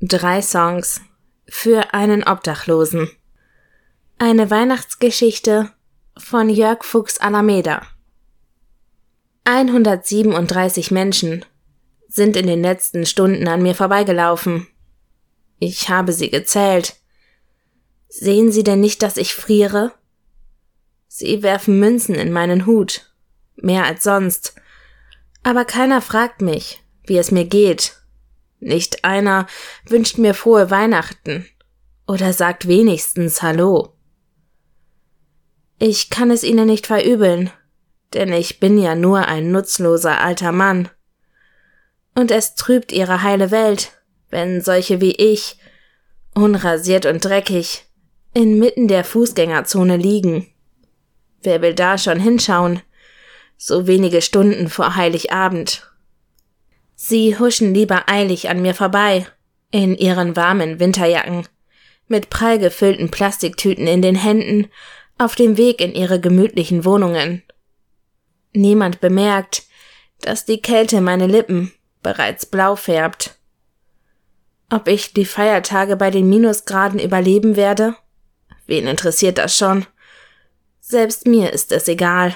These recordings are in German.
Drei Songs für einen Obdachlosen. Eine Weihnachtsgeschichte von Jörg Fuchs Alameda. 137 Menschen sind in den letzten Stunden an mir vorbeigelaufen. Ich habe sie gezählt. Sehen Sie denn nicht, dass ich friere? Sie werfen Münzen in meinen Hut. Mehr als sonst. Aber keiner fragt mich, wie es mir geht nicht einer wünscht mir frohe Weihnachten oder sagt wenigstens Hallo. Ich kann es ihnen nicht verübeln, denn ich bin ja nur ein nutzloser alter Mann. Und es trübt ihre heile Welt, wenn solche wie ich, unrasiert und dreckig, inmitten der Fußgängerzone liegen. Wer will da schon hinschauen? So wenige Stunden vor Heiligabend. Sie huschen lieber eilig an mir vorbei, in ihren warmen Winterjacken, mit prall gefüllten Plastiktüten in den Händen, auf dem Weg in ihre gemütlichen Wohnungen. Niemand bemerkt, dass die Kälte meine Lippen bereits blau färbt. Ob ich die Feiertage bei den Minusgraden überleben werde? Wen interessiert das schon? Selbst mir ist es egal.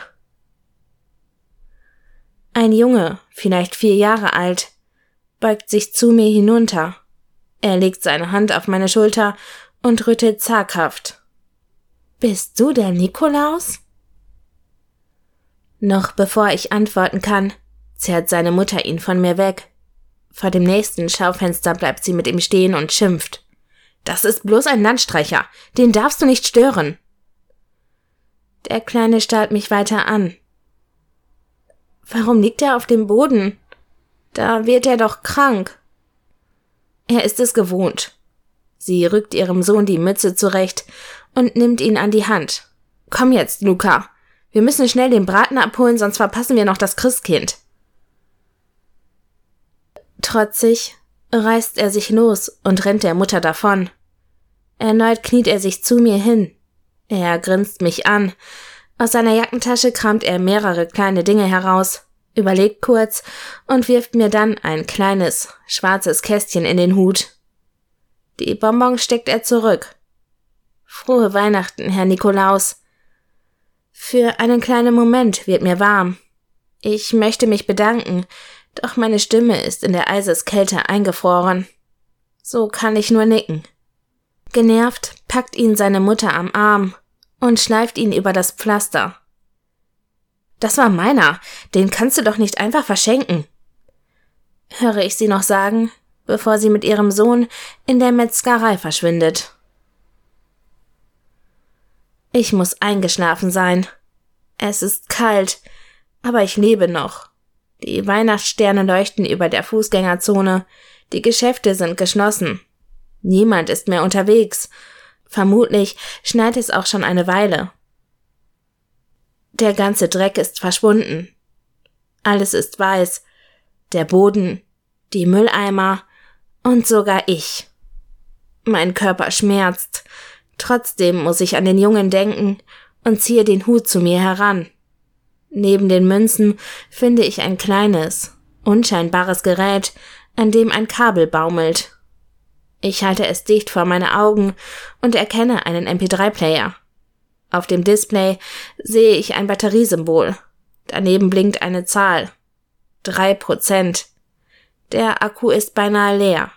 Ein Junge, vielleicht vier Jahre alt, beugt sich zu mir hinunter. Er legt seine Hand auf meine Schulter und rüttelt zaghaft. Bist du der Nikolaus? Noch bevor ich antworten kann, zerrt seine Mutter ihn von mir weg. Vor dem nächsten Schaufenster bleibt sie mit ihm stehen und schimpft. Das ist bloß ein Landstreicher, den darfst du nicht stören. Der Kleine starrt mich weiter an. Warum liegt er auf dem Boden? Da wird er doch krank. Er ist es gewohnt. Sie rückt ihrem Sohn die Mütze zurecht und nimmt ihn an die Hand. Komm jetzt, Luca. Wir müssen schnell den Braten abholen, sonst verpassen wir noch das Christkind. Trotzig reißt er sich los und rennt der Mutter davon. Erneut kniet er sich zu mir hin. Er grinst mich an, aus seiner Jackentasche kramt er mehrere kleine Dinge heraus, überlegt kurz und wirft mir dann ein kleines, schwarzes Kästchen in den Hut. Die Bonbons steckt er zurück. Frohe Weihnachten, Herr Nikolaus. Für einen kleinen Moment wird mir warm. Ich möchte mich bedanken, doch meine Stimme ist in der Eiseskälte eingefroren. So kann ich nur nicken. Genervt packt ihn seine Mutter am Arm und schleift ihn über das Pflaster. Das war meiner, den kannst du doch nicht einfach verschenken. Höre ich sie noch sagen, bevor sie mit ihrem Sohn in der Metzgerei verschwindet. Ich muss eingeschlafen sein. Es ist kalt, aber ich lebe noch. Die Weihnachtssterne leuchten über der Fußgängerzone, die Geschäfte sind geschlossen. Niemand ist mehr unterwegs, Vermutlich schneit es auch schon eine Weile. Der ganze Dreck ist verschwunden. Alles ist weiß. Der Boden, die Mülleimer und sogar ich. Mein Körper schmerzt. Trotzdem muss ich an den Jungen denken und ziehe den Hut zu mir heran. Neben den Münzen finde ich ein kleines, unscheinbares Gerät, an dem ein Kabel baumelt. Ich halte es dicht vor meine Augen und erkenne einen MP3-Player. Auf dem Display sehe ich ein Batteriesymbol. Daneben blinkt eine Zahl. Drei Prozent. Der Akku ist beinahe leer.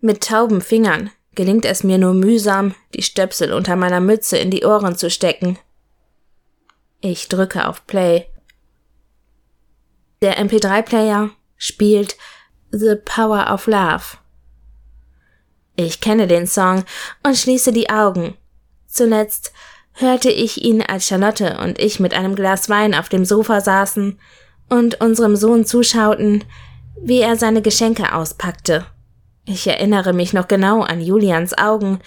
Mit tauben Fingern gelingt es mir nur mühsam, die Stöpsel unter meiner Mütze in die Ohren zu stecken. Ich drücke auf Play. Der MP3-Player spielt The Power of Love. Ich kenne den Song und schließe die Augen. Zuletzt hörte ich ihn, als Charlotte und ich mit einem Glas Wein auf dem Sofa saßen und unserem Sohn zuschauten, wie er seine Geschenke auspackte. Ich erinnere mich noch genau an Julians Augen,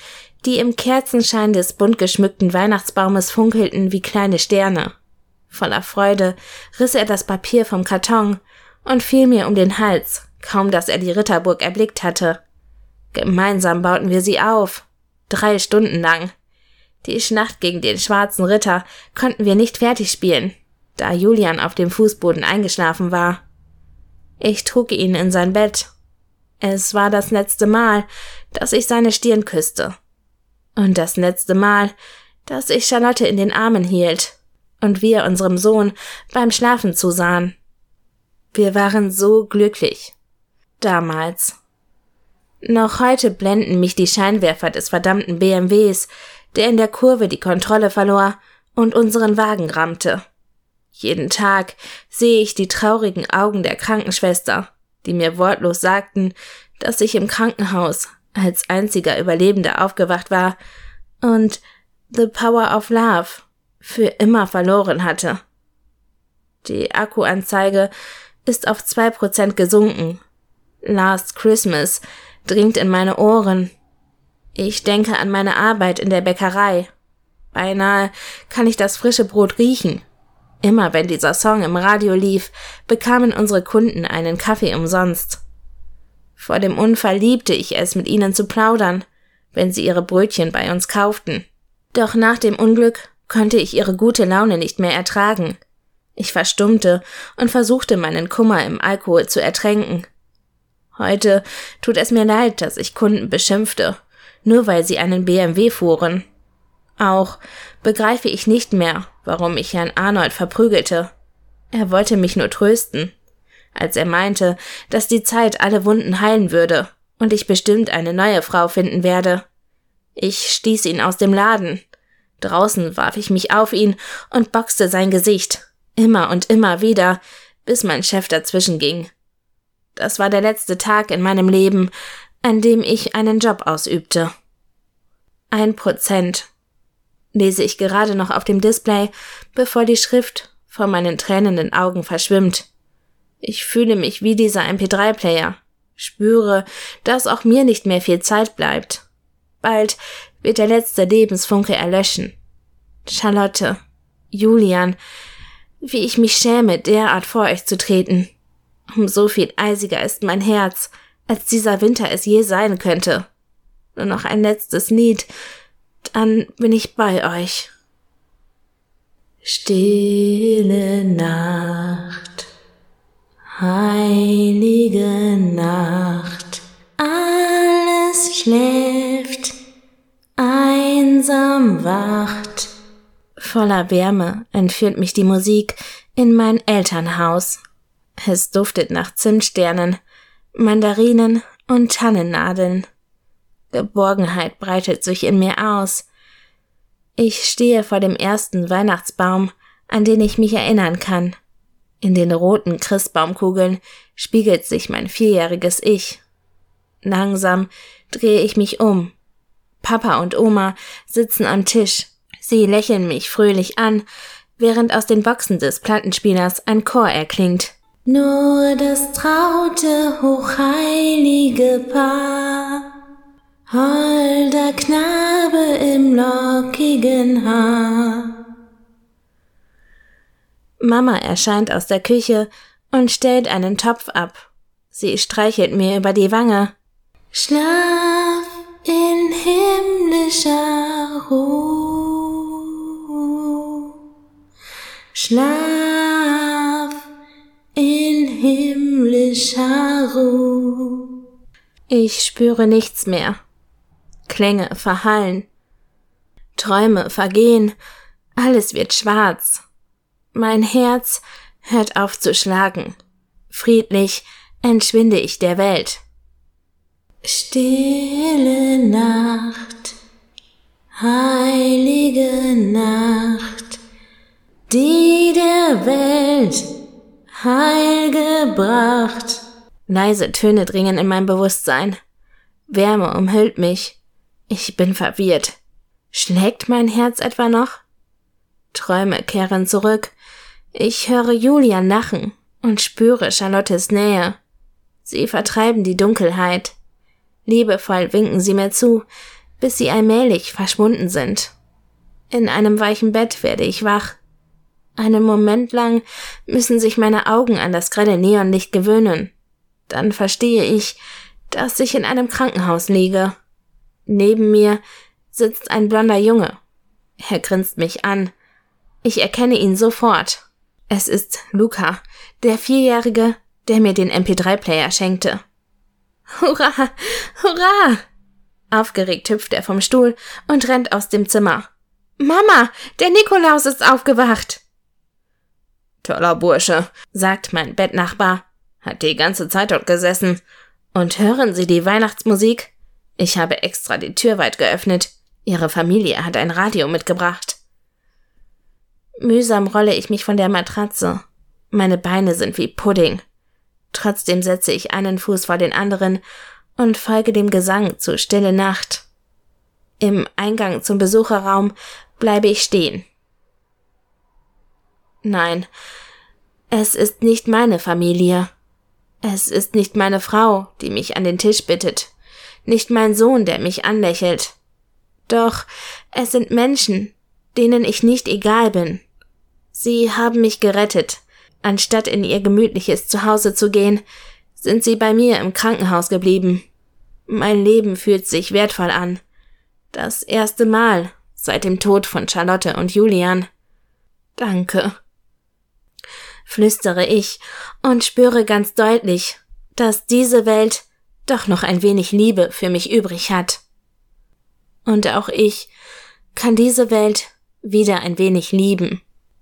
die im Kerzenschein des bunt geschmückten Weihnachtsbaumes funkelten wie kleine Sterne. Voller Freude riss er das Papier vom Karton und fiel mir um den Hals, kaum dass er die Ritterburg erblickt hatte. Gemeinsam bauten wir sie auf. Drei Stunden lang. Die Schlacht gegen den schwarzen Ritter konnten wir nicht fertig spielen, da Julian auf dem Fußboden eingeschlafen war. Ich trug ihn in sein Bett. Es war das letzte Mal, dass ich seine Stirn küsste. Und das letzte Mal, dass ich Charlotte in den Armen hielt und wir unserem Sohn beim Schlafen zusahen. Wir waren so glücklich. Damals. Noch heute blenden mich die Scheinwerfer des verdammten BMWs, der in der Kurve die Kontrolle verlor und unseren Wagen rammte. Jeden Tag sehe ich die traurigen Augen der Krankenschwester, die mir wortlos sagten, dass ich im Krankenhaus als einziger Überlebender aufgewacht war und The Power of Love für immer verloren hatte. Die Akkuanzeige ist auf zwei Prozent gesunken. Last Christmas dringt in meine Ohren. Ich denke an meine Arbeit in der Bäckerei. Beinahe kann ich das frische Brot riechen. Immer wenn dieser Song im Radio lief, bekamen unsere Kunden einen Kaffee umsonst. Vor dem Unfall liebte ich es, mit ihnen zu plaudern, wenn sie ihre Brötchen bei uns kauften. Doch nach dem Unglück konnte ich ihre gute Laune nicht mehr ertragen. Ich verstummte und versuchte meinen Kummer im Alkohol zu ertränken. Heute tut es mir leid, dass ich Kunden beschimpfte, nur weil sie einen BMW fuhren. Auch begreife ich nicht mehr, warum ich Herrn Arnold verprügelte. Er wollte mich nur trösten, als er meinte, dass die Zeit alle Wunden heilen würde und ich bestimmt eine neue Frau finden werde. Ich stieß ihn aus dem Laden. Draußen warf ich mich auf ihn und boxte sein Gesicht, immer und immer wieder, bis mein Chef dazwischen ging. Das war der letzte Tag in meinem Leben, an dem ich einen Job ausübte. Ein Prozent lese ich gerade noch auf dem Display, bevor die Schrift vor meinen tränenden Augen verschwimmt. Ich fühle mich wie dieser MP3-Player, spüre, dass auch mir nicht mehr viel Zeit bleibt. Bald wird der letzte Lebensfunke erlöschen. Charlotte, Julian, wie ich mich schäme, derart vor euch zu treten. Um so viel eisiger ist mein Herz, als dieser Winter es je sein könnte. Nur noch ein letztes Lied, dann bin ich bei euch. Stille Nacht, heilige Nacht, alles schläft, einsam wacht. Voller Wärme entführt mich die Musik in mein Elternhaus. Es duftet nach Zimtsternen, Mandarinen und Tannennadeln. Geborgenheit breitet sich in mir aus. Ich stehe vor dem ersten Weihnachtsbaum, an den ich mich erinnern kann. In den roten Christbaumkugeln spiegelt sich mein vierjähriges Ich. Langsam drehe ich mich um. Papa und Oma sitzen am Tisch. Sie lächeln mich fröhlich an, während aus den Boxen des Plattenspielers ein Chor erklingt. Nur das traute, hochheilige Paar Holder Knabe im lockigen Haar. Mama erscheint aus der Küche und stellt einen Topf ab. Sie streichelt mir über die Wange. Schlaf in himmlischer Ruhe. Schlaf Ich spüre nichts mehr. Klänge verhallen. Träume vergehen. Alles wird schwarz. Mein Herz hört auf zu schlagen. Friedlich entschwinde ich der Welt. Stille Nacht, heilige Nacht, die der Welt Heil gebracht. Leise Töne dringen in mein Bewusstsein. Wärme umhüllt mich. Ich bin verwirrt. Schlägt mein Herz etwa noch? Träume kehren zurück. Ich höre Julian lachen und spüre Charlottes Nähe. Sie vertreiben die Dunkelheit. Liebevoll winken sie mir zu, bis sie allmählich verschwunden sind. In einem weichen Bett werde ich wach. Einen Moment lang müssen sich meine Augen an das grelle Neonlicht gewöhnen. Dann verstehe ich, dass ich in einem Krankenhaus liege. Neben mir sitzt ein blonder Junge. Er grinst mich an. Ich erkenne ihn sofort. Es ist Luca, der Vierjährige, der mir den MP3-Player schenkte. Hurra! Hurra! Aufgeregt hüpft er vom Stuhl und rennt aus dem Zimmer. Mama, der Nikolaus ist aufgewacht. Toller Bursche, sagt mein Bettnachbar. Hat die ganze Zeit dort gesessen. Und hören Sie die Weihnachtsmusik? Ich habe extra die Tür weit geöffnet. Ihre Familie hat ein Radio mitgebracht. Mühsam rolle ich mich von der Matratze. Meine Beine sind wie Pudding. Trotzdem setze ich einen Fuß vor den anderen und folge dem Gesang zu Stille Nacht. Im Eingang zum Besucherraum bleibe ich stehen. Nein, es ist nicht meine Familie. Es ist nicht meine Frau, die mich an den Tisch bittet, nicht mein Sohn, der mich anlächelt. Doch es sind Menschen, denen ich nicht egal bin. Sie haben mich gerettet. Anstatt in ihr gemütliches Zuhause zu gehen, sind sie bei mir im Krankenhaus geblieben. Mein Leben fühlt sich wertvoll an. Das erste Mal seit dem Tod von Charlotte und Julian. Danke. Flüstere ich und spüre ganz deutlich, dass diese Welt doch noch ein wenig Liebe für mich übrig hat. Und auch ich kann diese Welt wieder ein wenig lieben.